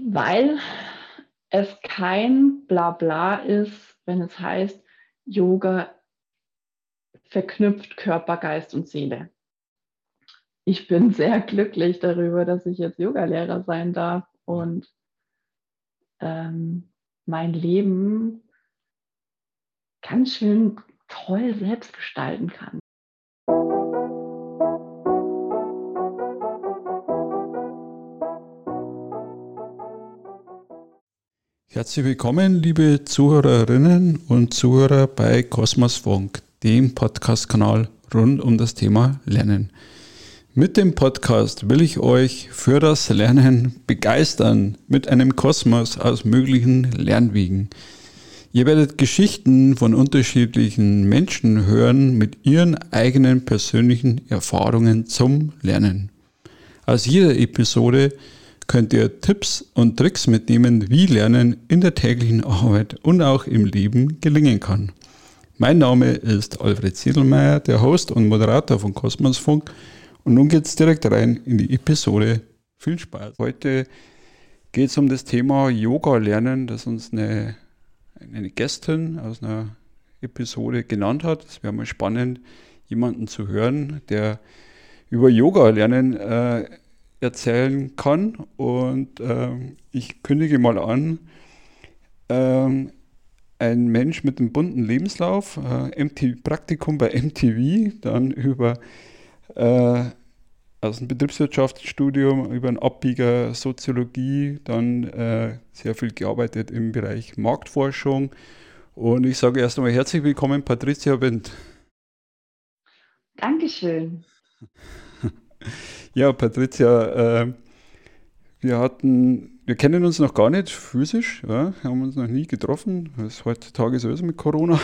weil es kein Blabla ist, wenn es heißt, Yoga verknüpft Körper, Geist und Seele. Ich bin sehr glücklich darüber, dass ich jetzt Yogalehrer sein darf und ähm, mein Leben ganz schön toll selbst gestalten kann. Herzlich willkommen, liebe Zuhörerinnen und Zuhörer bei Kosmos Funk, dem Podcast-Kanal rund um das Thema Lernen. Mit dem Podcast will ich euch für das Lernen begeistern mit einem Kosmos aus möglichen Lernwegen. Ihr werdet Geschichten von unterschiedlichen Menschen hören mit ihren eigenen persönlichen Erfahrungen zum Lernen. Aus jeder Episode könnt ihr Tipps und Tricks mitnehmen, wie Lernen in der täglichen Arbeit und auch im Leben gelingen kann. Mein Name ist Alfred Siedelmeier, der Host und Moderator von Kosmosfunk. Und nun geht es direkt rein in die Episode. Viel Spaß. Heute geht es um das Thema Yoga lernen, das uns eine, eine Gästin aus einer Episode genannt hat. Es wäre mal spannend, jemanden zu hören, der über Yoga lernen äh, erzählen kann. Und ähm, ich kündige mal an, ähm, ein Mensch mit einem bunten Lebenslauf, äh, MTV, Praktikum bei MTV, dann über äh, aus dem Betriebswirtschaftsstudium, über einen Abbieger Soziologie, dann äh, sehr viel gearbeitet im Bereich Marktforschung. Und ich sage erst einmal herzlich willkommen, Patricia Wendt. Dankeschön. Ja, Patricia, äh, wir hatten, wir kennen uns noch gar nicht physisch, ja, haben uns noch nie getroffen, was heutzutage so ist mit Corona.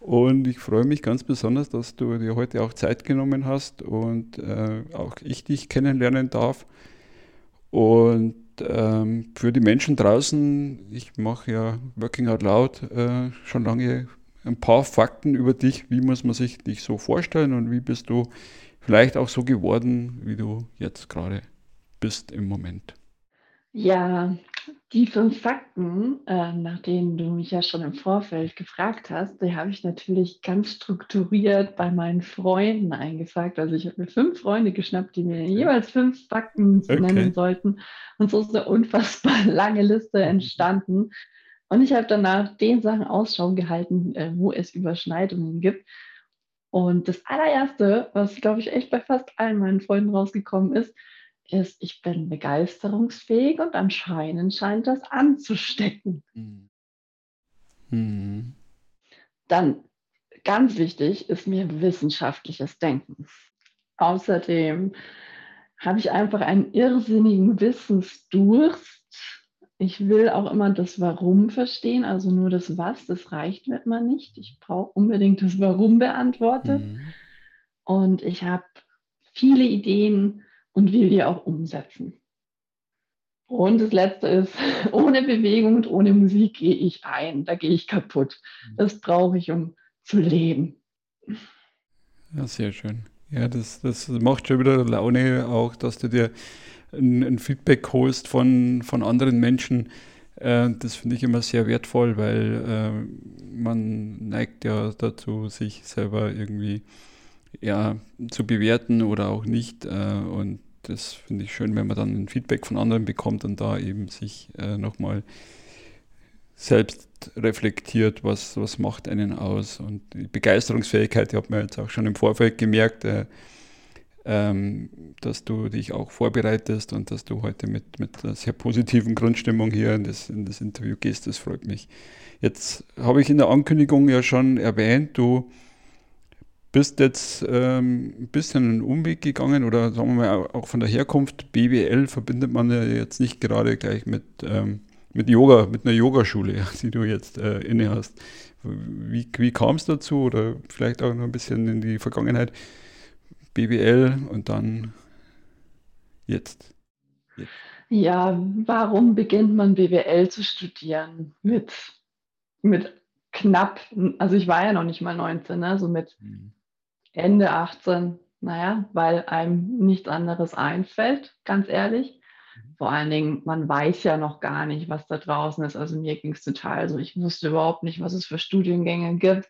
Und ich freue mich ganz besonders, dass du dir heute auch Zeit genommen hast und äh, auch ich dich kennenlernen darf. Und ähm, für die Menschen draußen, ich mache ja Working Out Loud äh, schon lange ein paar Fakten über dich. Wie muss man sich dich so vorstellen und wie bist du vielleicht auch so geworden, wie du jetzt gerade bist im Moment? Ja, die fünf Fakten, äh, nach denen du mich ja schon im Vorfeld gefragt hast, die habe ich natürlich ganz strukturiert bei meinen Freunden eingefragt. Also ich habe mir fünf Freunde geschnappt, die mir jeweils fünf Fakten okay. nennen sollten. Und so ist eine unfassbar lange Liste entstanden. Und ich habe danach den Sachen Ausschau gehalten, äh, wo es Überschneidungen gibt. Und das allererste, was, glaube ich, echt bei fast allen meinen Freunden rausgekommen ist, ist, ich bin begeisterungsfähig und anscheinend scheint das anzustecken. Mhm. Dann, ganz wichtig, ist mir wissenschaftliches Denken. Außerdem habe ich einfach einen irrsinnigen Wissensdurst ich will auch immer das Warum verstehen, also nur das Was, das reicht mir immer nicht. Ich brauche unbedingt das Warum beantwortet. Mhm. Und ich habe viele Ideen und will die auch umsetzen. Und das Letzte ist, ohne Bewegung und ohne Musik gehe ich ein, da gehe ich kaputt. Das brauche ich, um zu leben. Ja, sehr schön. Ja, das, das macht schon wieder Laune, auch dass du dir ein, ein Feedback holst von, von anderen Menschen. Äh, das finde ich immer sehr wertvoll, weil äh, man neigt ja dazu, sich selber irgendwie ja, zu bewerten oder auch nicht. Äh, und das finde ich schön, wenn man dann ein Feedback von anderen bekommt und da eben sich äh, nochmal selbst reflektiert, was, was macht einen aus. Und die Begeisterungsfähigkeit, die hat man jetzt auch schon im Vorfeld gemerkt, äh, ähm, dass du dich auch vorbereitest und dass du heute mit, mit einer sehr positiven Grundstimmung hier in das, in das Interview gehst. Das freut mich. Jetzt habe ich in der Ankündigung ja schon erwähnt, du bist jetzt ähm, ein bisschen einen Umweg gegangen oder sagen wir mal auch von der Herkunft. BWL verbindet man ja jetzt nicht gerade gleich mit, ähm, mit Yoga, mit einer Yogaschule, die du jetzt äh, inne hast. Wie, wie kam es dazu oder vielleicht auch noch ein bisschen in die Vergangenheit? BWL und dann jetzt. jetzt. Ja, warum beginnt man BWL zu studieren? Mit, mit knapp, also ich war ja noch nicht mal 19, ne? so mit hm. Ende 18, naja, weil einem nichts anderes einfällt, ganz ehrlich. Vor allen Dingen, man weiß ja noch gar nicht, was da draußen ist. Also mir ging es total so. Ich wusste überhaupt nicht, was es für Studiengänge gibt.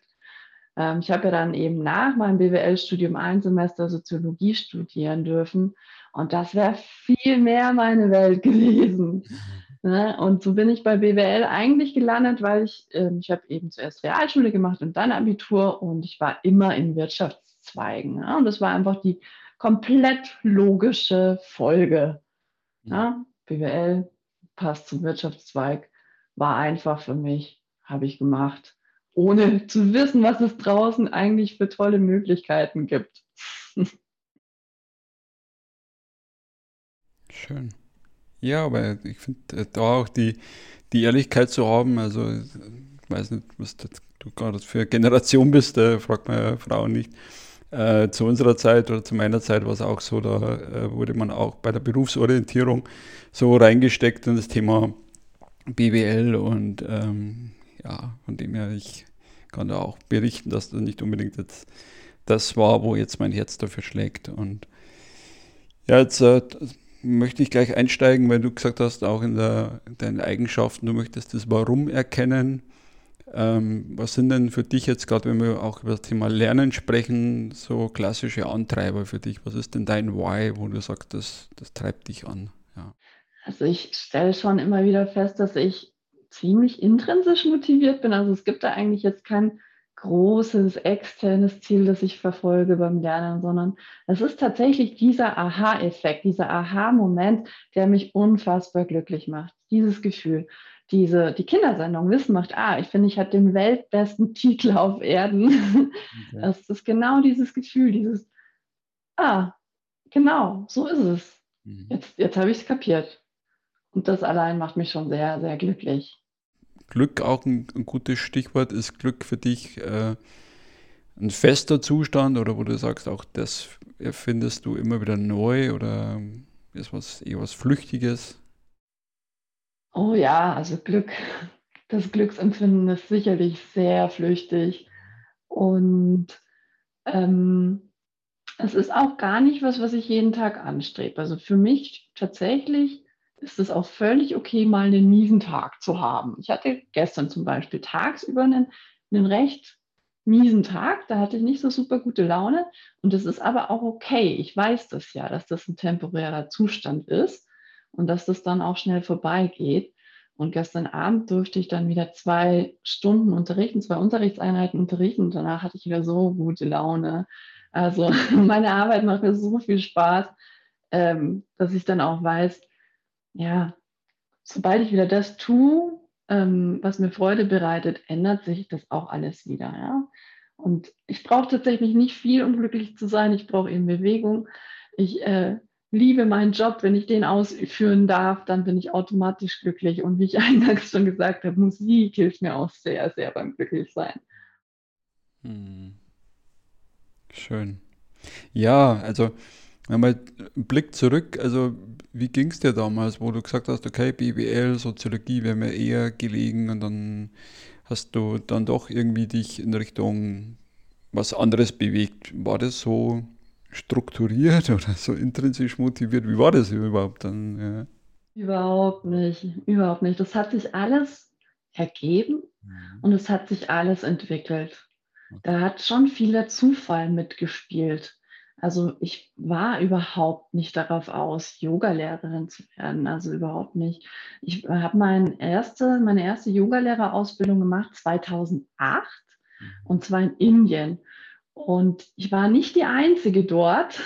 Ähm, ich habe ja dann eben nach meinem BWL-Studium ein Semester Soziologie studieren dürfen. Und das wäre viel mehr meine Welt gewesen. Mhm. Ne? Und so bin ich bei BWL eigentlich gelandet, weil ich, äh, ich habe eben zuerst Realschule gemacht und dann Abitur und ich war immer in Wirtschaftszweigen. Ne? Und das war einfach die komplett logische Folge. Ne? BWL passt zum Wirtschaftszweig, war einfach für mich, habe ich gemacht ohne zu wissen, was es draußen eigentlich für tolle Möglichkeiten gibt. Schön. Ja, aber ich finde äh, da auch die, die Ehrlichkeit zu haben, also ich weiß nicht, was du gerade für Generation bist, äh, fragt meine Frau nicht. Äh, zu unserer Zeit oder zu meiner Zeit war es auch so, da äh, wurde man auch bei der Berufsorientierung so reingesteckt in das Thema BWL und ähm, ja, von dem her, ich kann da auch berichten, dass das nicht unbedingt jetzt das war, wo jetzt mein Herz dafür schlägt. Und ja, jetzt äh, möchte ich gleich einsteigen, weil du gesagt hast, auch in, der, in deinen Eigenschaften, du möchtest das Warum erkennen. Ähm, was sind denn für dich jetzt, gerade wenn wir auch über das Thema Lernen sprechen, so klassische Antreiber für dich? Was ist denn dein Why, wo du sagst, das, das treibt dich an? Ja. Also ich stelle schon immer wieder fest, dass ich ziemlich intrinsisch motiviert bin. Also es gibt da eigentlich jetzt kein großes externes Ziel, das ich verfolge beim Lernen, sondern es ist tatsächlich dieser Aha-Effekt, dieser Aha-Moment, der mich unfassbar glücklich macht. Dieses Gefühl, diese, die Kindersendung Wissen macht, ah, ich finde, ich habe den weltbesten Titel auf Erden. Okay. Das ist genau dieses Gefühl, dieses, ah, genau, so ist es. Mhm. Jetzt, jetzt habe ich es kapiert. Und das allein macht mich schon sehr, sehr glücklich. Glück auch ein, ein gutes Stichwort. Ist Glück für dich äh, ein fester Zustand oder wo du sagst, auch das erfindest du immer wieder neu oder ist was eher was Flüchtiges? Oh ja, also Glück, das Glücksempfinden ist sicherlich sehr flüchtig und ähm, es ist auch gar nicht was, was ich jeden Tag anstrebe. Also für mich tatsächlich ist es auch völlig okay, mal einen miesen Tag zu haben. Ich hatte gestern zum Beispiel tagsüber einen, einen recht miesen Tag, da hatte ich nicht so super gute Laune und das ist aber auch okay. Ich weiß das ja, dass das ein temporärer Zustand ist und dass das dann auch schnell vorbeigeht. Und gestern Abend durfte ich dann wieder zwei Stunden unterrichten, zwei Unterrichtseinheiten unterrichten danach hatte ich wieder so gute Laune. Also meine Arbeit macht mir so viel Spaß, ähm, dass ich dann auch weiß, ja, sobald ich wieder das tue, ähm, was mir Freude bereitet, ändert sich das auch alles wieder. Ja? Und ich brauche tatsächlich nicht viel, um glücklich zu sein. Ich brauche eben Bewegung. Ich äh, liebe meinen Job. Wenn ich den ausführen darf, dann bin ich automatisch glücklich. Und wie ich eingangs schon gesagt habe, Musik hilft mir auch sehr, sehr beim Glücklichsein. Hm. Schön. Ja, also wenn man einen Blick zurück, also wie ging es dir damals, wo du gesagt hast, okay, BWL, Soziologie wäre mir eher gelegen und dann hast du dann doch irgendwie dich in Richtung was anderes bewegt. War das so strukturiert oder so intrinsisch motiviert? Wie war das überhaupt dann? Ja. Überhaupt nicht, überhaupt nicht. Das hat sich alles ergeben mhm. und es hat sich alles entwickelt. Da hat schon vieler Zufall mitgespielt. Also ich war überhaupt nicht darauf aus, Yogalehrerin zu werden. Also überhaupt nicht. Ich habe mein erste, meine erste Yogalehrerausbildung gemacht 2008 mhm. und zwar in Indien. Und ich war nicht die Einzige dort,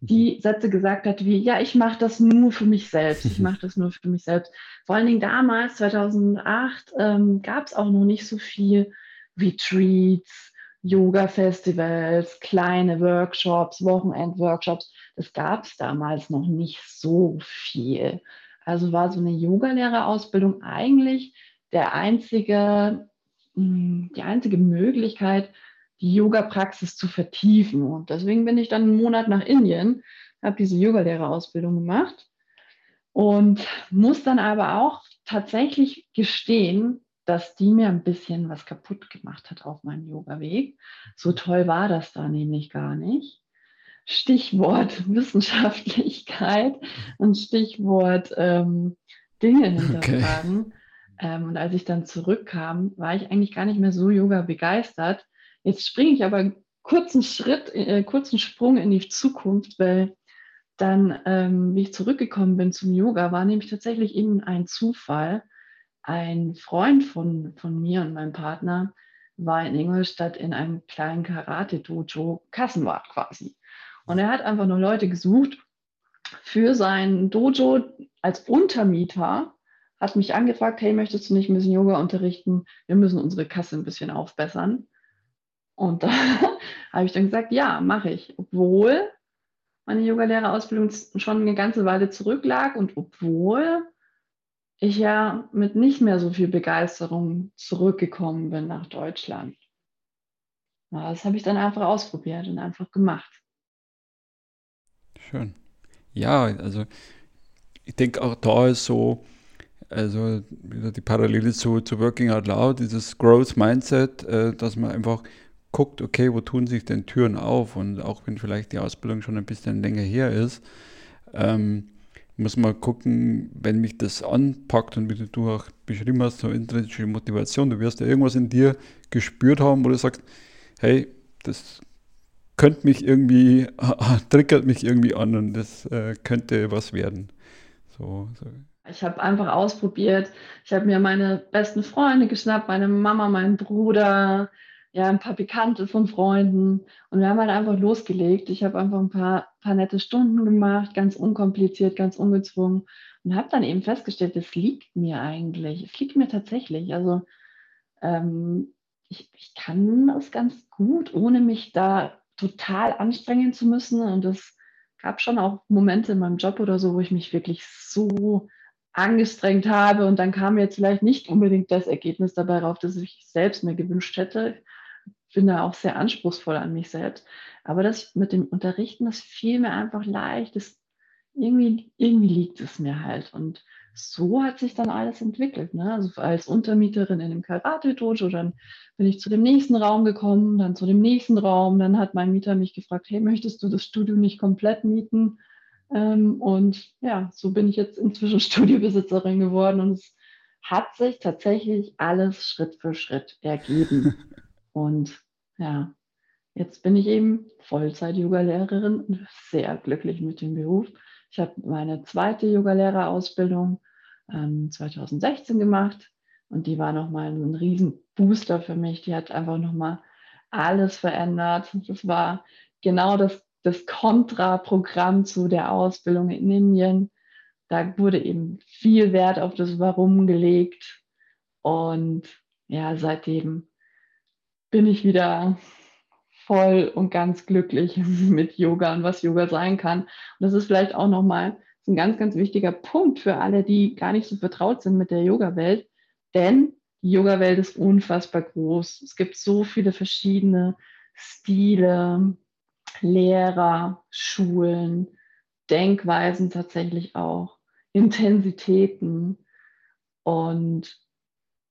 die mhm. Sätze gesagt hat wie, ja, ich mache das nur für mich selbst. Ich mache das nur für mich selbst. Vor allen Dingen damals, 2008, ähm, gab es auch noch nicht so viel Retreats, Yoga-Festivals, kleine Workshops, Wochenend-Workshops. Das gab es damals noch nicht so viel. Also war so eine Yogalehrerausbildung eigentlich der einzige, hm, die einzige Möglichkeit, die Yoga-Praxis zu vertiefen. Und deswegen bin ich dann einen Monat nach Indien, habe diese Yogalehrerausbildung gemacht und muss dann aber auch tatsächlich gestehen, dass die mir ein bisschen was kaputt gemacht hat auf meinem Yoga-Weg. So toll war das da nämlich gar nicht. Stichwort Wissenschaftlichkeit und Stichwort ähm, Dinge hinterfragen. Okay. Ähm, und als ich dann zurückkam, war ich eigentlich gar nicht mehr so Yoga begeistert. Jetzt springe ich aber kurzen Schritt, äh, kurzen Sprung in die Zukunft, weil dann, ähm, wie ich zurückgekommen bin zum Yoga, war nämlich tatsächlich eben ein Zufall. Ein Freund von, von mir und meinem Partner war in Ingolstadt in einem kleinen Karate-Dojo, Kassenwart quasi. Und er hat einfach nur Leute gesucht für sein Dojo als Untermieter, hat mich angefragt, hey, möchtest du nicht ein bisschen Yoga unterrichten? Wir müssen unsere Kasse ein bisschen aufbessern. Und da habe ich dann gesagt, ja, mache ich. Obwohl meine Yogalehrerausbildung schon eine ganze Weile zurücklag und obwohl ich ja mit nicht mehr so viel Begeisterung zurückgekommen bin nach Deutschland. Das habe ich dann einfach ausprobiert und einfach gemacht. Schön. Ja, also ich denke auch da ist so, also wieder die Parallele zu, zu Working Out Loud, dieses Growth Mindset, äh, dass man einfach guckt, okay, wo tun sich denn Türen auf? Und auch wenn vielleicht die Ausbildung schon ein bisschen länger her ist, ähm, muss man gucken, wenn mich das anpackt und wie du auch beschrieben hast, so intrinsische Motivation, du wirst ja irgendwas in dir gespürt haben, wo du sagst, hey, das könnte mich irgendwie, triggert mich irgendwie an und das äh, könnte was werden. So, so. Ich habe einfach ausprobiert. Ich habe mir meine besten Freunde geschnappt, meine Mama, meinen Bruder, ja, ein paar Bekannte von Freunden. Und wir haben halt einfach losgelegt. Ich habe einfach ein paar, paar nette Stunden gemacht, ganz unkompliziert, ganz ungezwungen. Und habe dann eben festgestellt, es liegt mir eigentlich. Es liegt mir tatsächlich. Also ähm, ich, ich kann das ganz gut, ohne mich da total anstrengen zu müssen. Und es gab schon auch Momente in meinem Job oder so, wo ich mich wirklich so angestrengt habe und dann kam jetzt vielleicht nicht unbedingt das Ergebnis dabei rauf, das ich selbst mir gewünscht hätte bin da auch sehr anspruchsvoll an mich selbst. Aber das mit dem Unterrichten, das fiel mir einfach leicht. Das, irgendwie, irgendwie liegt es mir halt. Und so hat sich dann alles entwickelt. Ne? Also als Untermieterin in dem Karate-Dojo, dann bin ich zu dem nächsten Raum gekommen, dann zu dem nächsten Raum. Dann hat mein Mieter mich gefragt, hey, möchtest du das Studio nicht komplett mieten? Ähm, und ja, so bin ich jetzt inzwischen Studiobesitzerin geworden und es hat sich tatsächlich alles Schritt für Schritt ergeben. Und ja, jetzt bin ich eben Vollzeit-Yoga-Lehrerin und sehr glücklich mit dem Beruf. Ich habe meine zweite Yogalehrerausbildung ähm, 2016 gemacht und die war nochmal ein riesen Booster für mich. Die hat einfach nochmal alles verändert. Das war genau das, das Kontraprogramm zu der Ausbildung in Indien. Da wurde eben viel Wert auf das Warum gelegt. Und ja, seitdem bin ich wieder voll und ganz glücklich mit Yoga und was Yoga sein kann. Und das ist vielleicht auch nochmal ein ganz, ganz wichtiger Punkt für alle, die gar nicht so vertraut sind mit der Yoga-Welt. Denn die Yoga-Welt ist unfassbar groß. Es gibt so viele verschiedene Stile, Lehrer, Schulen, Denkweisen tatsächlich auch, Intensitäten. Und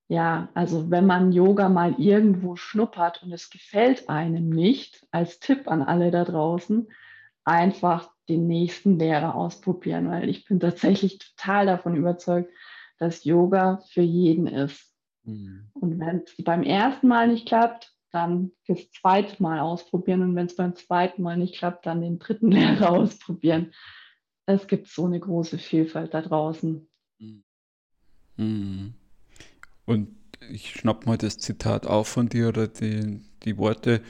ja, also wenn man Yoga mal irgendwo schnuppert und es gefällt einem nicht, als Tipp an alle da draußen, einfach den nächsten Lehrer ausprobieren, weil ich bin tatsächlich total davon überzeugt, dass Yoga für jeden ist. Mhm. Und wenn es beim ersten Mal nicht klappt, dann das zweite Mal ausprobieren und wenn es beim zweiten Mal nicht klappt, dann den dritten Lehrer ausprobieren. Es gibt so eine große Vielfalt da draußen. Mhm. Und ich schnapp mal das Zitat auf von dir oder die, die Worte,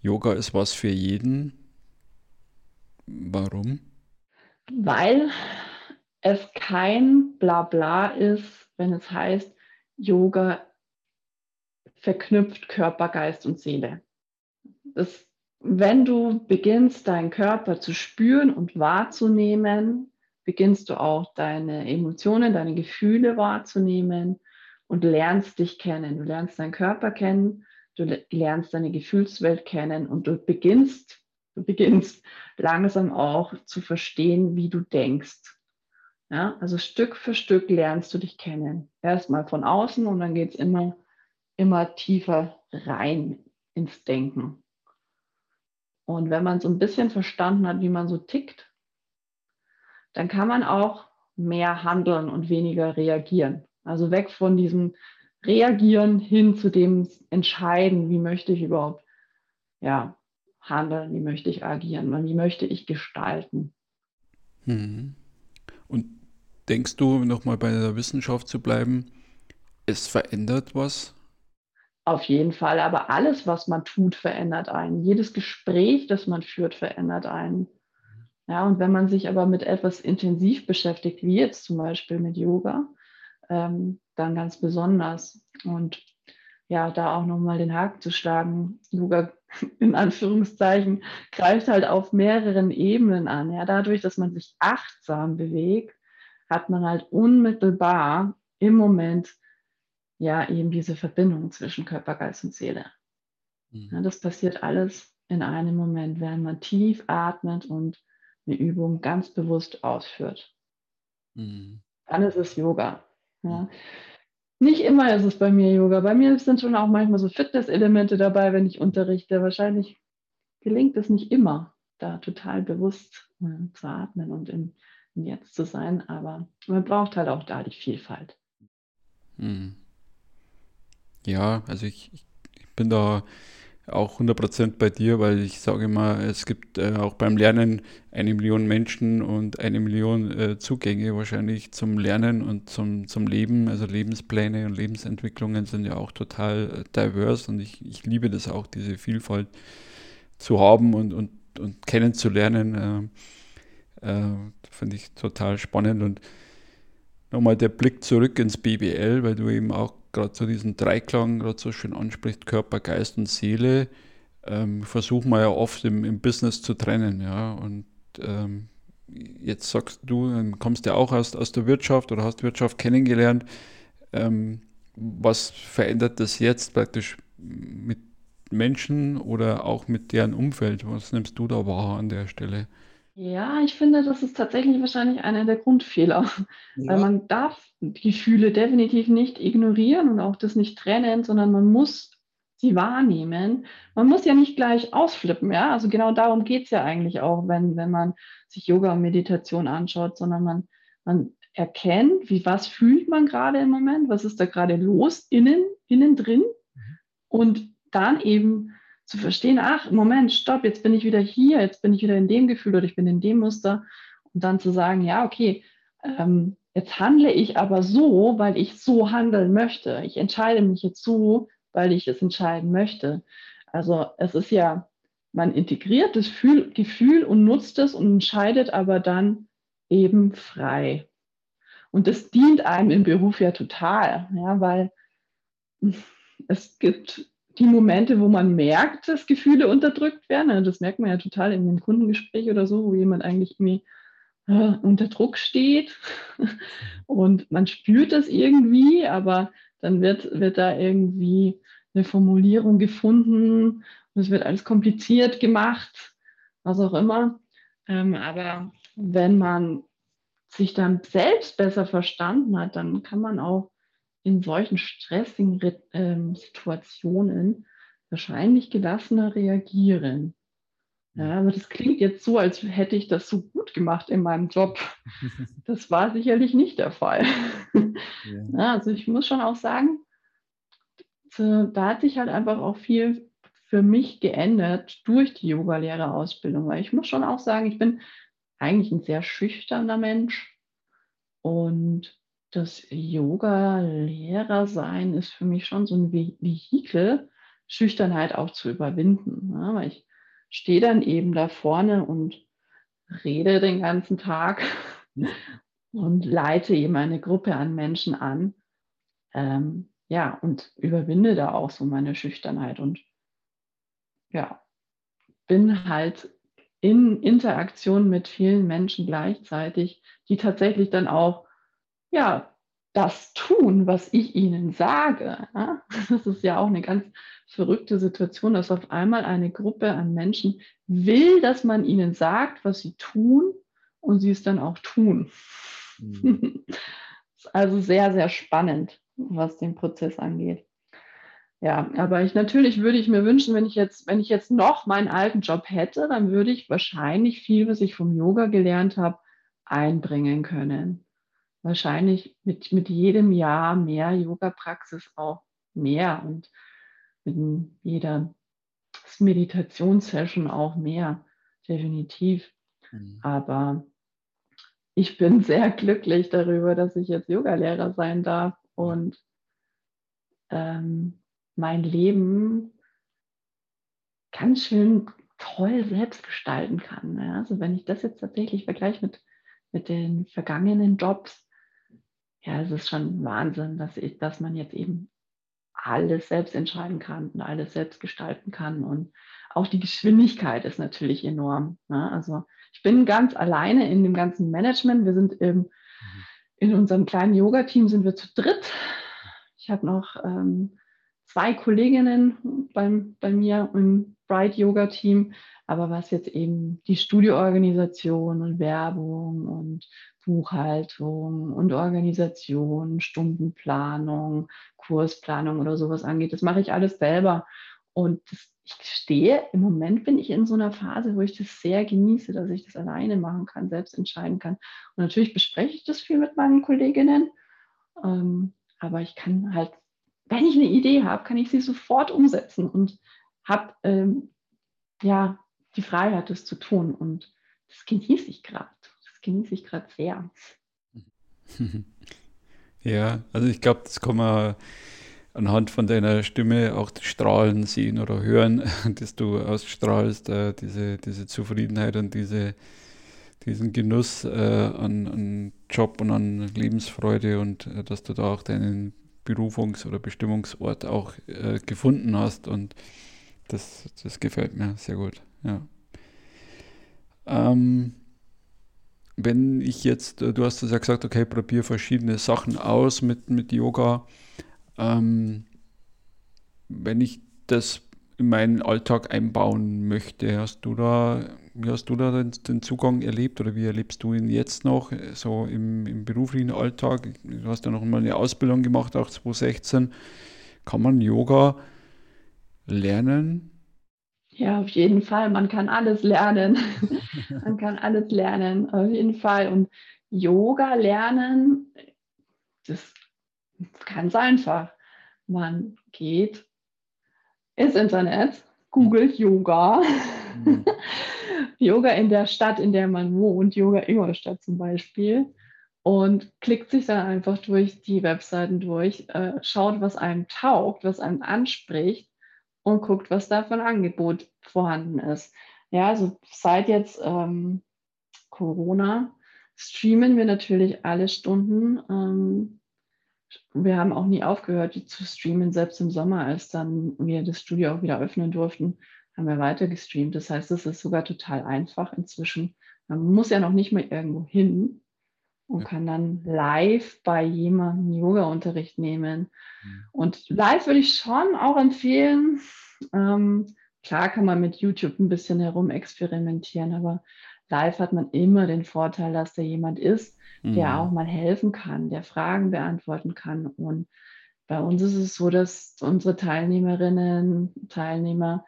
Yoga ist was für jeden. Warum? Weil es kein Blabla ist, wenn es heißt, Yoga verknüpft Körper, Geist und Seele. Das, wenn du beginnst, deinen Körper zu spüren und wahrzunehmen, beginnst du auch deine Emotionen, deine Gefühle wahrzunehmen und lernst dich kennen. Du lernst deinen Körper kennen, du lernst deine Gefühlswelt kennen und du beginnst, du beginnst langsam auch zu verstehen, wie du denkst. Ja, also Stück für Stück lernst du dich kennen. Erstmal von außen und dann geht es immer, immer tiefer rein ins Denken. Und wenn man so ein bisschen verstanden hat, wie man so tickt, dann kann man auch mehr handeln und weniger reagieren. Also weg von diesem Reagieren hin zu dem Entscheiden, wie möchte ich überhaupt ja, handeln, wie möchte ich agieren, wie möchte ich gestalten. Mhm. Und denkst du, nochmal bei der Wissenschaft zu bleiben, es verändert was? Auf jeden Fall, aber alles, was man tut, verändert einen. Jedes Gespräch, das man führt, verändert einen. Ja, und wenn man sich aber mit etwas intensiv beschäftigt, wie jetzt zum Beispiel mit Yoga, ähm, dann ganz besonders. Und ja, da auch nochmal den Haken zu schlagen. Yoga in Anführungszeichen greift halt auf mehreren Ebenen an. Ja, dadurch, dass man sich achtsam bewegt, hat man halt unmittelbar im Moment ja eben diese Verbindung zwischen Körper, Geist und Seele. Mhm. Ja, das passiert alles in einem Moment, während man tief atmet und eine Übung ganz bewusst ausführt. Mhm. Dann ist es Yoga. Ja. Nicht immer ist es bei mir Yoga. Bei mir sind schon auch manchmal so Fitness-Elemente dabei, wenn ich unterrichte. Wahrscheinlich gelingt es nicht immer, da total bewusst äh, zu atmen und im, im, Jetzt zu sein. Aber man braucht halt auch da die Vielfalt. Hm. Ja, also ich, ich bin da auch 100% bei dir, weil ich sage immer, es gibt äh, auch beim Lernen eine Million Menschen und eine Million äh, Zugänge wahrscheinlich zum Lernen und zum, zum Leben. Also Lebenspläne und Lebensentwicklungen sind ja auch total äh, diverse und ich, ich liebe das auch, diese Vielfalt zu haben und, und, und kennenzulernen. Äh, äh, Finde ich total spannend und nochmal der Blick zurück ins BBL, weil du eben auch gerade so diesen Dreiklang gerade so schön anspricht, Körper, Geist und Seele, ähm, versuchen wir ja oft im, im, Business zu trennen, ja. Und ähm, jetzt sagst du, kommst ja auch aus, aus der Wirtschaft oder hast Wirtschaft kennengelernt. Ähm, was verändert das jetzt praktisch mit Menschen oder auch mit deren Umfeld? Was nimmst du da wahr an der Stelle? Ja, ich finde, das ist tatsächlich wahrscheinlich einer der Grundfehler, weil man darf Gefühle definitiv nicht ignorieren und auch das nicht trennen, sondern man muss sie wahrnehmen. Man muss ja nicht gleich ausflippen, ja. Also genau darum geht es ja eigentlich auch, wenn, wenn man sich Yoga und Meditation anschaut, sondern man, man erkennt, wie was fühlt man gerade im Moment, was ist da gerade los innen, innen drin mhm. und dann eben zu verstehen, ach, Moment, stopp, jetzt bin ich wieder hier, jetzt bin ich wieder in dem Gefühl oder ich bin in dem Muster. Und dann zu sagen, ja, okay, ähm, jetzt handle ich aber so, weil ich so handeln möchte. Ich entscheide mich jetzt so, weil ich es entscheiden möchte. Also es ist ja, man integriert das Gefühl und nutzt es und entscheidet aber dann eben frei. Und das dient einem im Beruf ja total, ja, weil es gibt die Momente, wo man merkt, dass Gefühle unterdrückt werden. Also das merkt man ja total in einem Kundengespräch oder so, wo jemand eigentlich irgendwie unter Druck steht und man spürt das irgendwie, aber dann wird, wird da irgendwie eine Formulierung gefunden und es wird alles kompliziert gemacht, was auch immer. Ähm, aber wenn man sich dann selbst besser verstanden hat, dann kann man auch in solchen stressigen äh, Situationen wahrscheinlich gelassener reagieren. Ja, aber das klingt jetzt so, als hätte ich das so gut gemacht in meinem Job. Das war sicherlich nicht der Fall. Ja. also ich muss schon auch sagen, da hat sich halt einfach auch viel für mich geändert durch die Yoga-Lehrerausbildung, weil ich muss schon auch sagen, ich bin eigentlich ein sehr schüchterner Mensch und das Yoga-Lehrer sein ist für mich schon so ein Vehikel, Schüchternheit auch zu überwinden. Ja, weil ich stehe dann eben da vorne und rede den ganzen Tag und leite eben eine Gruppe an Menschen an. Ähm, ja, und überwinde da auch so meine Schüchternheit und ja, bin halt in Interaktion mit vielen Menschen gleichzeitig, die tatsächlich dann auch ja, das tun, was ich ihnen sage. Ja? Das ist ja auch eine ganz verrückte Situation, dass auf einmal eine Gruppe an Menschen will, dass man ihnen sagt, was sie tun und sie es dann auch tun. Mhm. ist also sehr, sehr spannend, was den Prozess angeht. Ja, aber ich natürlich würde ich mir wünschen, wenn ich jetzt, wenn ich jetzt noch meinen alten Job hätte, dann würde ich wahrscheinlich viel, was ich vom Yoga gelernt habe, einbringen können. Wahrscheinlich mit, mit jedem Jahr mehr Yoga-Praxis auch mehr und mit jeder Meditationssession auch mehr, definitiv. Mhm. Aber ich bin sehr glücklich darüber, dass ich jetzt Yogalehrer sein darf und ähm, mein Leben ganz schön toll selbst gestalten kann. Ja? Also wenn ich das jetzt tatsächlich vergleiche mit, mit den vergangenen Jobs, ja, es ist schon Wahnsinn, dass, ich, dass man jetzt eben alles selbst entscheiden kann und alles selbst gestalten kann. Und auch die Geschwindigkeit ist natürlich enorm. Ne? Also ich bin ganz alleine in dem ganzen Management. Wir sind im, mhm. in unserem kleinen Yoga-Team sind wir zu dritt. Ich habe noch ähm, zwei Kolleginnen beim, bei mir im Bright Yoga Team, aber was jetzt eben die Studioorganisation und Werbung und Buchhaltung und Organisation, Stundenplanung, Kursplanung oder sowas angeht, das mache ich alles selber. Und das, ich stehe, im Moment bin ich in so einer Phase, wo ich das sehr genieße, dass ich das alleine machen kann, selbst entscheiden kann. Und natürlich bespreche ich das viel mit meinen Kolleginnen, ähm, aber ich kann halt wenn ich eine Idee habe, kann ich sie sofort umsetzen und habe ähm, ja die Freiheit, das zu tun. Und das genieße ich gerade. Das genieße ich gerade sehr. Ja, also ich glaube, das kann man anhand von deiner Stimme auch strahlen sehen oder hören, dass du ausstrahlst, äh, diese, diese Zufriedenheit und diese, diesen Genuss äh, an, an Job und an Lebensfreude und äh, dass du da auch deinen Berufungs- oder Bestimmungsort auch äh, gefunden hast. Und das, das gefällt mir sehr gut. Ja. Ähm, wenn ich jetzt, äh, du hast ja gesagt, okay, probiere verschiedene Sachen aus mit, mit Yoga. Ähm, wenn ich das in meinen Alltag einbauen möchte, hast du da wie hast du da den, den, Zugang erlebt oder wie erlebst du ihn jetzt noch, so im, im beruflichen Alltag? Du hast ja noch mal eine Ausbildung gemacht, auch 2016. Kann man Yoga lernen? Ja, auf jeden Fall. Man kann alles lernen. man kann alles lernen, auf jeden Fall. Und Yoga lernen, das ist ganz einfach. Man geht ins Internet, googelt Yoga. Mhm. Yoga in der Stadt, in der man wohnt, Yoga Ingolstadt zum Beispiel, und klickt sich dann einfach durch die Webseiten durch, äh, schaut, was einem taugt, was einem anspricht und guckt, was da für ein Angebot vorhanden ist. Ja, also seit jetzt ähm, Corona streamen wir natürlich alle Stunden. Ähm, wir haben auch nie aufgehört, zu streamen, selbst im Sommer, als dann wir das Studio auch wieder öffnen durften haben wir weiter gestreamt. Das heißt, es ist sogar total einfach inzwischen. Man muss ja noch nicht mal irgendwo hin und kann dann live bei jemandem Yoga-Unterricht nehmen. Mhm. Und live würde ich schon auch empfehlen. Ähm, klar kann man mit YouTube ein bisschen herum experimentieren, aber live hat man immer den Vorteil, dass da jemand ist, der mhm. auch mal helfen kann, der Fragen beantworten kann. Und bei uns ist es so, dass unsere Teilnehmerinnen, Teilnehmer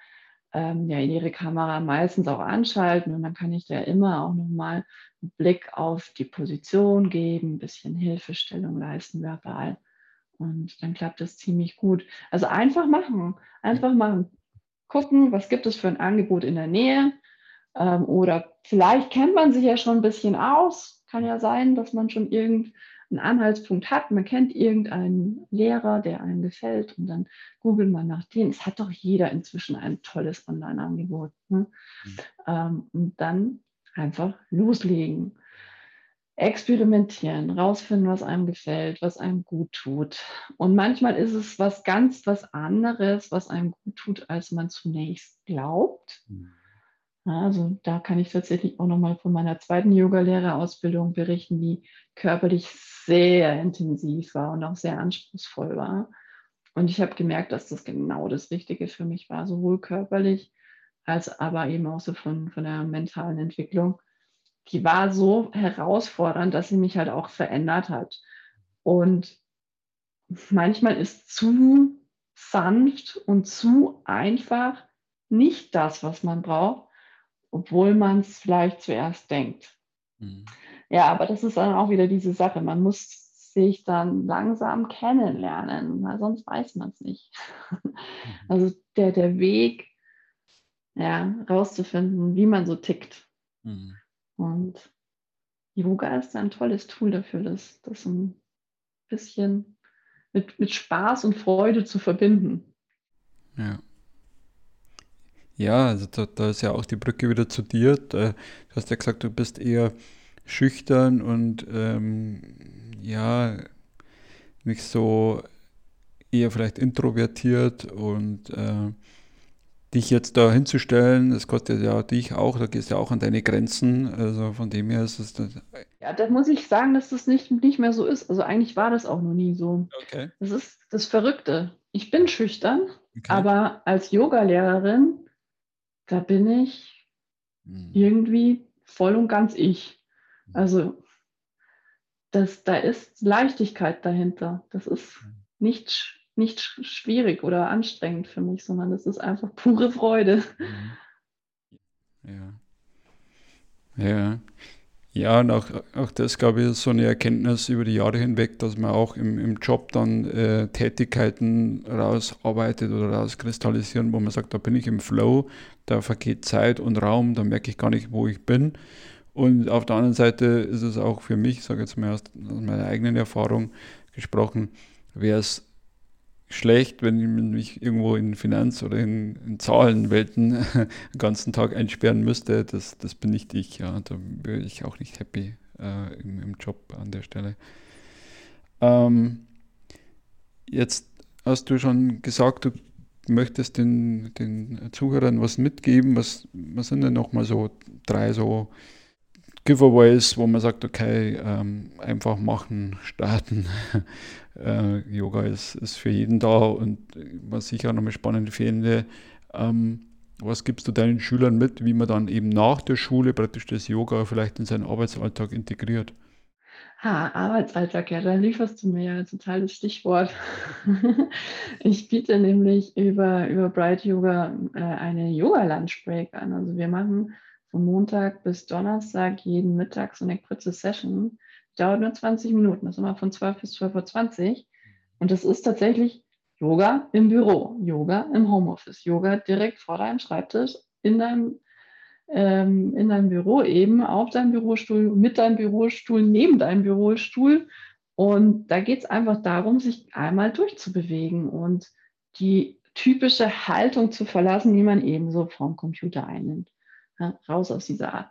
ähm, ja, ihre Kamera meistens auch anschalten und dann kann ich da immer auch nochmal einen Blick auf die Position geben, ein bisschen Hilfestellung leisten verbal und dann klappt das ziemlich gut. Also einfach machen, einfach machen. Gucken, was gibt es für ein Angebot in der Nähe ähm, oder vielleicht kennt man sich ja schon ein bisschen aus. Kann ja sein, dass man schon irgend einen Anhaltspunkt hat, man kennt irgendeinen Lehrer, der einem gefällt und dann googelt man nach dem. Es hat doch jeder inzwischen ein tolles Online-Angebot. Ne? Mhm. Ähm, und dann einfach loslegen, experimentieren, rausfinden, was einem gefällt, was einem gut tut. Und manchmal ist es was ganz was anderes, was einem gut tut, als man zunächst glaubt. Mhm. Also da kann ich tatsächlich auch nochmal von meiner zweiten Yoga-Lehrerausbildung berichten, die körperlich sehr intensiv war und auch sehr anspruchsvoll war. Und ich habe gemerkt, dass das genau das Richtige für mich war, sowohl körperlich als aber eben auch so von, von der mentalen Entwicklung. Die war so herausfordernd, dass sie mich halt auch verändert hat. Und manchmal ist zu sanft und zu einfach nicht das, was man braucht, obwohl man es vielleicht zuerst denkt. Mhm. Ja, aber das ist dann auch wieder diese Sache. Man muss sich dann langsam kennenlernen, weil sonst weiß man es nicht. Mhm. Also der, der Weg, ja, rauszufinden, wie man so tickt. Mhm. Und Yoga ist ein tolles Tool dafür, das, das ein bisschen mit, mit Spaß und Freude zu verbinden. Ja. Ja, also da, da, ist ja auch die Brücke wieder zu dir. Du hast ja gesagt, du bist eher schüchtern und ähm, ja, nicht so eher vielleicht introvertiert und äh, dich jetzt da hinzustellen, das kostet ja dich auch, da gehst du ja auch an deine Grenzen. Also von dem her ist es. Das ja, da muss ich sagen, dass das nicht, nicht mehr so ist. Also eigentlich war das auch noch nie so. Okay. Das ist das Verrückte. Ich bin schüchtern, okay. aber als Yogalehrerin, da bin ich hm. irgendwie voll und ganz ich. Hm. Also das, da ist Leichtigkeit dahinter. Das ist hm. nicht nicht schwierig oder anstrengend für mich, sondern es ist einfach pure Freude. Ja. Ja. Ja, und auch, auch das, glaube ich, ist so eine Erkenntnis über die Jahre hinweg, dass man auch im, im Job dann äh, Tätigkeiten rausarbeitet oder rauskristallisieren, wo man sagt, da bin ich im Flow, da vergeht Zeit und Raum, da merke ich gar nicht, wo ich bin. Und auf der anderen Seite ist es auch für mich, sage jetzt mal aus, aus meiner eigenen Erfahrung gesprochen, wäre es schlecht, wenn ich mich irgendwo in Finanz- oder in, in Zahlenwelten den ganzen Tag einsperren müsste. Das, das bin nicht ich. Ja. Da wäre ich auch nicht happy äh, im, im, Job an der Stelle. Ähm, jetzt hast du schon gesagt, du möchtest den, den Zuhörern was mitgeben. Was, was sind denn nochmal so drei so Giveaways, wo man sagt, okay, ähm, einfach machen, starten. äh, Yoga ist, ist für jeden da und was ich auch nochmal spannend finde, ähm, was gibst du deinen Schülern mit, wie man dann eben nach der Schule praktisch das Yoga vielleicht in seinen Arbeitsalltag integriert? Ha, Arbeitsalltag, ja, da lieferst du mir ja ein totales Stichwort. ich biete nämlich über, über Bright Yoga äh, eine Yoga-Lunch-Break an. Also wir machen von Montag bis Donnerstag jeden Mittag so eine kurze Session. Dauert nur 20 Minuten, das ist immer von 12 bis 12.20 Uhr. Und das ist tatsächlich Yoga im Büro, Yoga im Homeoffice, Yoga direkt vor deinem Schreibtisch, in deinem, ähm, in deinem Büro eben, auf deinem Bürostuhl, mit deinem Bürostuhl, neben deinem Bürostuhl. Und da geht es einfach darum, sich einmal durchzubewegen und die typische Haltung zu verlassen, die man eben so vom Computer einnimmt raus aus dieser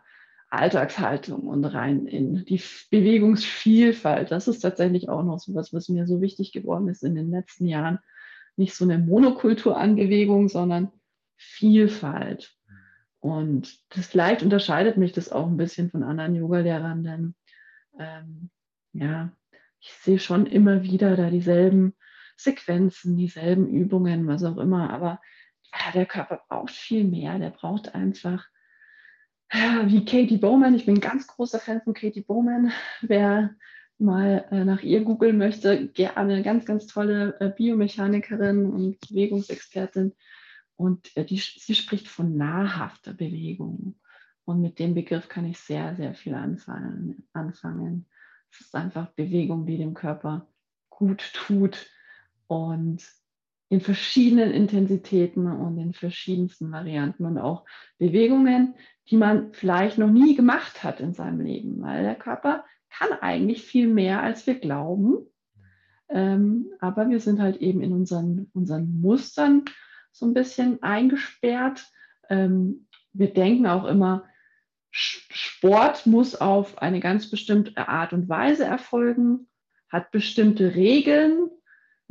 Alltagshaltung und rein in die Bewegungsvielfalt. Das ist tatsächlich auch noch so was, was mir so wichtig geworden ist in den letzten Jahren. Nicht so eine Monokultur an Bewegung, sondern Vielfalt. Und das vielleicht unterscheidet mich das auch ein bisschen von anderen Yoga-Lehrern, denn ähm, ja, ich sehe schon immer wieder da dieselben Sequenzen, dieselben Übungen, was auch immer, aber ja, der Körper braucht viel mehr. Der braucht einfach wie Katie Bowman. Ich bin ein ganz großer Fan von Katie Bowman. Wer mal äh, nach ihr googeln möchte, gerne ganz, ganz tolle äh, Biomechanikerin und Bewegungsexpertin. Und äh, die, sie spricht von nahrhafter Bewegung. Und mit dem Begriff kann ich sehr, sehr viel anfangen. anfangen. Es ist einfach Bewegung, die dem Körper gut tut und in verschiedenen Intensitäten und in verschiedensten Varianten und auch Bewegungen, die man vielleicht noch nie gemacht hat in seinem Leben, weil der Körper kann eigentlich viel mehr, als wir glauben. Ähm, aber wir sind halt eben in unseren, unseren Mustern so ein bisschen eingesperrt. Ähm, wir denken auch immer, Sport muss auf eine ganz bestimmte Art und Weise erfolgen, hat bestimmte Regeln,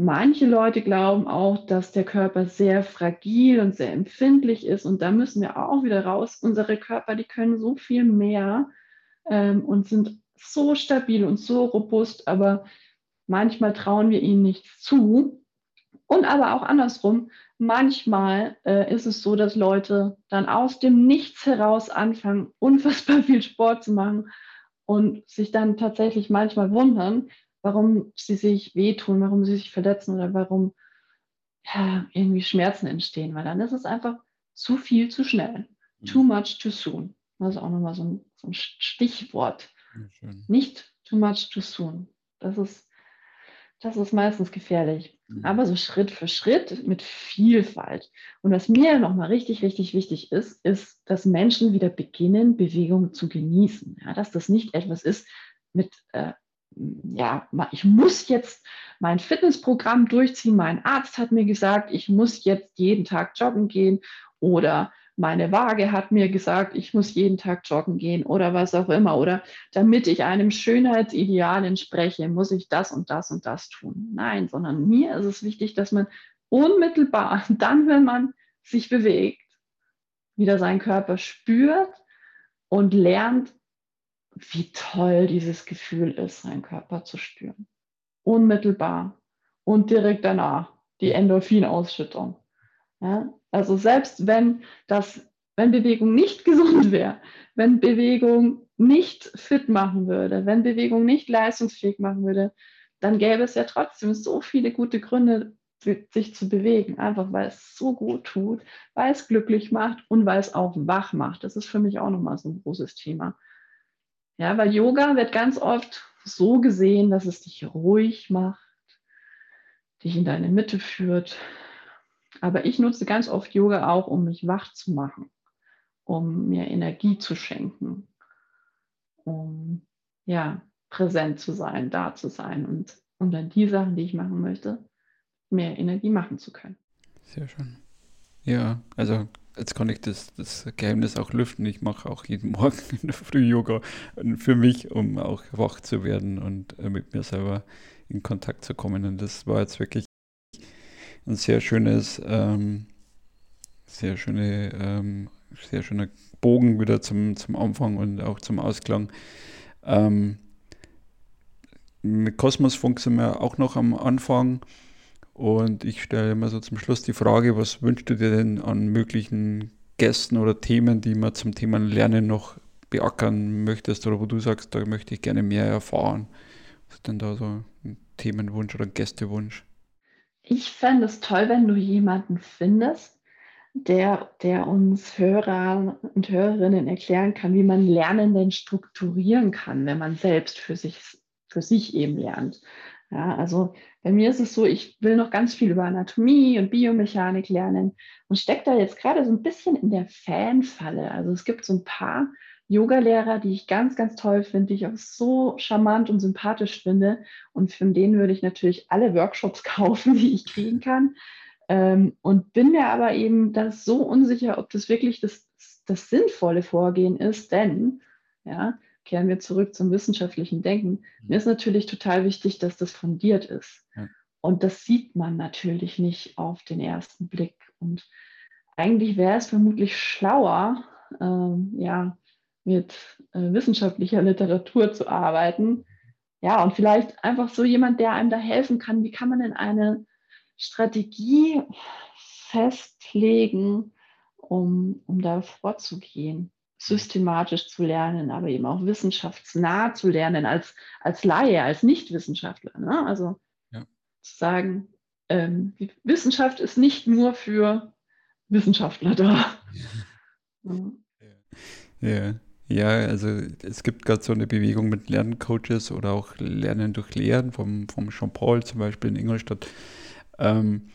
Manche Leute glauben auch, dass der Körper sehr fragil und sehr empfindlich ist. Und da müssen wir auch wieder raus. Unsere Körper, die können so viel mehr ähm, und sind so stabil und so robust, aber manchmal trauen wir ihnen nichts zu. Und aber auch andersrum, manchmal äh, ist es so, dass Leute dann aus dem Nichts heraus anfangen, unfassbar viel Sport zu machen und sich dann tatsächlich manchmal wundern, warum sie sich wehtun, warum sie sich verletzen oder warum ja, irgendwie Schmerzen entstehen, weil dann ist es einfach zu viel zu schnell. Too mhm. much too soon. Das ist auch nochmal so ein, so ein Stichwort. Ja, Nicht too much too soon. Das ist, das ist meistens gefährlich. Mhm. Aber so Schritt für Schritt mit Vielfalt. Und was mir nochmal richtig, richtig wichtig ist, ist, dass Menschen wieder beginnen, Bewegung zu genießen. Ja, dass das nicht etwas ist mit, äh, ja, ich muss jetzt mein Fitnessprogramm durchziehen. Mein Arzt hat mir gesagt, ich muss jetzt jeden Tag joggen gehen oder meine Waage hat mir gesagt, ich muss jeden Tag joggen gehen oder was auch immer. Oder damit ich einem Schönheitsideal entspreche, muss ich das und das und das tun. Nein, sondern mir ist es wichtig, dass man unmittelbar, dann, wenn man sich bewegt, wieder seinen Körper spürt und lernt, wie toll dieses Gefühl ist, seinen Körper zu spüren. Unmittelbar und direkt danach die Endorphinausschüttung. Ja? Also selbst wenn das, wenn Bewegung nicht gesund wäre, wenn Bewegung nicht fit machen würde, wenn Bewegung nicht leistungsfähig machen würde, dann gäbe es ja trotzdem so viele gute Gründe, sich zu bewegen, einfach weil es so gut tut, weil es glücklich macht und weil es auch wach macht. Das ist für mich auch nochmal so ein großes Thema. Ja, weil Yoga wird ganz oft so gesehen, dass es dich ruhig macht, dich in deine Mitte führt, aber ich nutze ganz oft Yoga auch, um mich wach zu machen, um mir Energie zu schenken, um ja, präsent zu sein, da zu sein und, um dann die Sachen, die ich machen möchte, mehr Energie machen zu können. Sehr schön. Ja, also jetzt kann ich das, das Geheimnis auch lüften. Ich mache auch jeden Morgen in der Früh Yoga für mich, um auch wach zu werden und äh, mit mir selber in Kontakt zu kommen. Und das war jetzt wirklich ein sehr schönes, ähm, sehr schöne, ähm, sehr schöner Bogen wieder zum, zum Anfang und auch zum Ausklang. Ähm, mit Kosmosfunk sind wir auch noch am Anfang und ich stelle immer so zum Schluss die Frage, was wünschst du dir denn an möglichen Gästen oder Themen, die man zum Thema Lernen noch beackern möchtest oder wo du sagst, da möchte ich gerne mehr erfahren? Was ist denn da so ein Themenwunsch oder Gästewunsch? Ich fände es toll, wenn du jemanden findest, der, der uns Hörer und Hörerinnen erklären kann, wie man Lernen denn strukturieren kann, wenn man selbst für sich, für sich eben lernt. Ja, also bei mir ist es so, ich will noch ganz viel über Anatomie und Biomechanik lernen und stecke da jetzt gerade so ein bisschen in der Fanfalle. Also es gibt so ein paar Yoga-Lehrer, die ich ganz, ganz toll finde, die ich auch so charmant und sympathisch finde. Und von denen würde ich natürlich alle Workshops kaufen, die ich kriegen kann. Ähm, und bin mir aber eben das so unsicher, ob das wirklich das, das sinnvolle Vorgehen ist, denn, ja, kehren wir zurück zum wissenschaftlichen Denken. Mir ist natürlich total wichtig, dass das fundiert ist. Ja. Und das sieht man natürlich nicht auf den ersten Blick. Und eigentlich wäre es vermutlich schlauer, ähm, ja, mit äh, wissenschaftlicher Literatur zu arbeiten. Ja, und vielleicht einfach so jemand, der einem da helfen kann, wie kann man denn eine Strategie festlegen, um, um da vorzugehen, systematisch zu lernen, aber eben auch wissenschaftsnah zu lernen als, als Laie, als Nichtwissenschaftler. Ne? Also ja. zu sagen, ähm, Wissenschaft ist nicht nur für Wissenschaftler da. Ja. ja. Ja, also es gibt gerade so eine Bewegung mit Lerncoaches oder auch Lernen durch Lehren vom, vom Jean-Paul zum Beispiel in Ingolstadt. Ähm,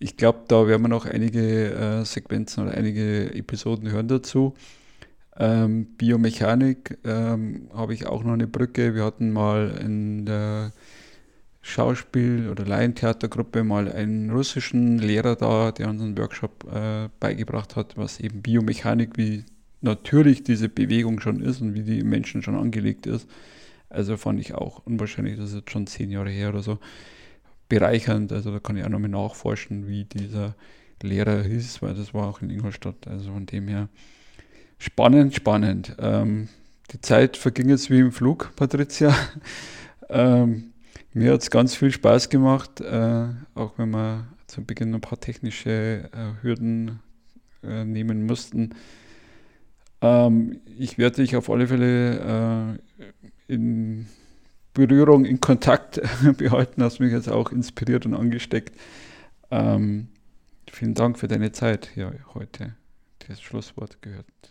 ich glaube, da werden wir noch einige äh, Sequenzen oder einige Episoden hören dazu. Ähm, Biomechanik ähm, habe ich auch noch eine Brücke. Wir hatten mal in der Schauspiel- oder Laientheatergruppe mal einen russischen Lehrer da, der uns einen Workshop äh, beigebracht hat, was eben Biomechanik, wie natürlich diese Bewegung schon ist und wie die Menschen schon angelegt ist. Also fand ich auch unwahrscheinlich, das ist jetzt schon zehn Jahre her oder so, bereichernd. Also da kann ich auch nochmal nachforschen, wie dieser Lehrer hieß, weil das war auch in Ingolstadt. Also von dem her spannend, spannend. Ähm, die Zeit verging jetzt wie im Flug, Patricia. ähm, mir hat es ganz viel Spaß gemacht, äh, auch wenn wir zu Beginn ein paar technische äh, Hürden äh, nehmen mussten. Ähm, ich werde dich auf alle Fälle äh, in Berührung, in Kontakt behalten, hast mich jetzt auch inspiriert und angesteckt. Ähm, vielen Dank für deine Zeit hier heute. Das Schlusswort gehört.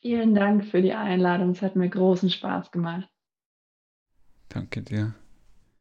Vielen Dank für die Einladung. Es hat mir großen Spaß gemacht. Danke dir.